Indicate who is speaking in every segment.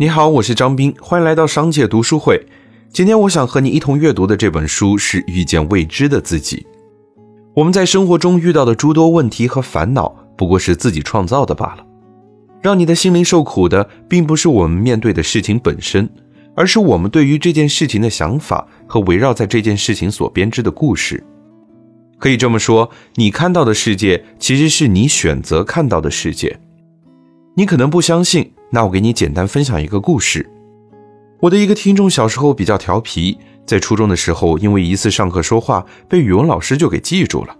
Speaker 1: 你好，我是张斌，欢迎来到商界读书会。今天我想和你一同阅读的这本书是《遇见未知的自己》。我们在生活中遇到的诸多问题和烦恼，不过是自己创造的罢了。让你的心灵受苦的，并不是我们面对的事情本身，而是我们对于这件事情的想法和围绕在这件事情所编织的故事。可以这么说，你看到的世界，其实是你选择看到的世界。你可能不相信。那我给你简单分享一个故事。我的一个听众小时候比较调皮，在初中的时候，因为一次上课说话被语文老师就给记住了。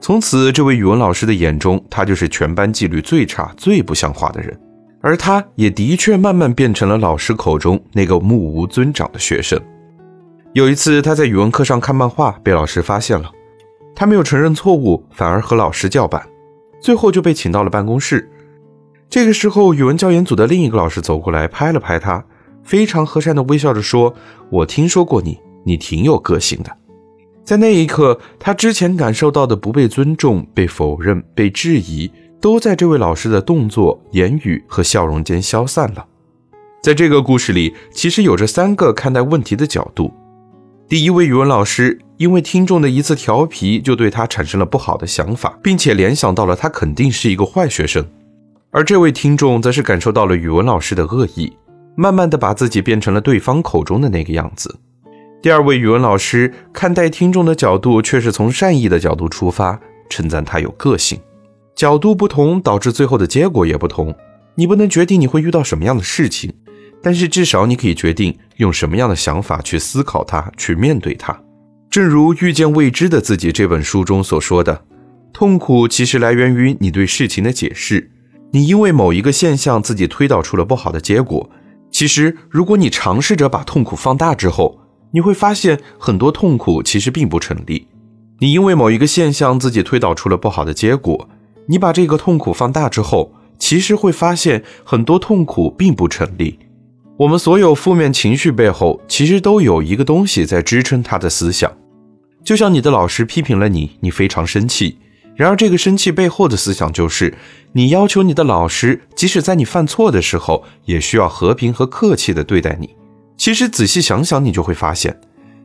Speaker 1: 从此，这位语文老师的眼中，他就是全班纪律最差、最不像话的人。而他也的确慢慢变成了老师口中那个目无尊长的学生。有一次，他在语文课上看漫画，被老师发现了，他没有承认错误，反而和老师叫板，最后就被请到了办公室。这个时候，语文教研组的另一个老师走过来，拍了拍他，非常和善地微笑着说：“我听说过你，你挺有个性的。”在那一刻，他之前感受到的不被尊重、被否认、被质疑，都在这位老师的动作、言语和笑容间消散了。在这个故事里，其实有着三个看待问题的角度。第一位语文老师因为听众的一次调皮，就对他产生了不好的想法，并且联想到了他肯定是一个坏学生。而这位听众则是感受到了语文老师的恶意，慢慢的把自己变成了对方口中的那个样子。第二位语文老师看待听众的角度却是从善意的角度出发，称赞他有个性。角度不同，导致最后的结果也不同。你不能决定你会遇到什么样的事情，但是至少你可以决定用什么样的想法去思考它，去面对它。正如《遇见未知的自己》这本书中所说的，痛苦其实来源于你对事情的解释。你因为某一个现象自己推导出了不好的结果，其实如果你尝试着把痛苦放大之后，你会发现很多痛苦其实并不成立。你因为某一个现象自己推导出了不好的结果，你把这个痛苦放大之后，其实会发现很多痛苦并不成立。我们所有负面情绪背后，其实都有一个东西在支撑他的思想。就像你的老师批评了你，你非常生气。然而，这个生气背后的思想就是，你要求你的老师，即使在你犯错的时候，也需要和平和客气地对待你。其实仔细想想，你就会发现，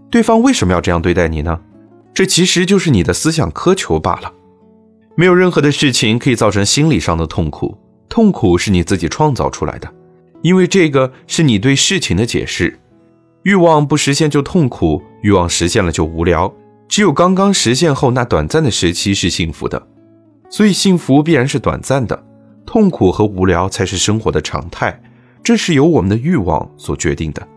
Speaker 1: 对方为什么要这样对待你呢？这其实就是你的思想苛求罢了。没有任何的事情可以造成心理上的痛苦，痛苦是你自己创造出来的，因为这个是你对事情的解释。欲望不实现就痛苦，欲望实现了就无聊。只有刚刚实现后那短暂的时期是幸福的，所以幸福必然是短暂的，痛苦和无聊才是生活的常态，这是由我们的欲望所决定的。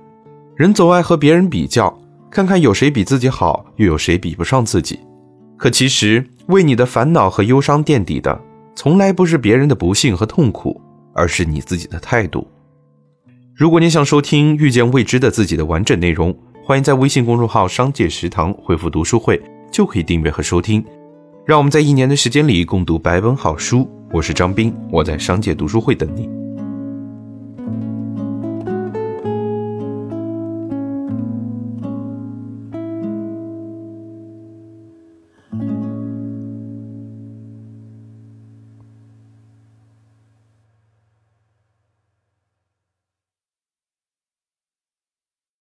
Speaker 1: 人总爱和别人比较，看看有谁比自己好，又有谁比不上自己。可其实为你的烦恼和忧伤垫底的，从来不是别人的不幸和痛苦，而是你自己的态度。如果你想收听遇见未知的自己的完整内容。欢迎在微信公众号“商界食堂”回复“读书会”，就可以订阅和收听。让我们在一年的时间里共读百本好书。我是张斌，我在商界读书会等你。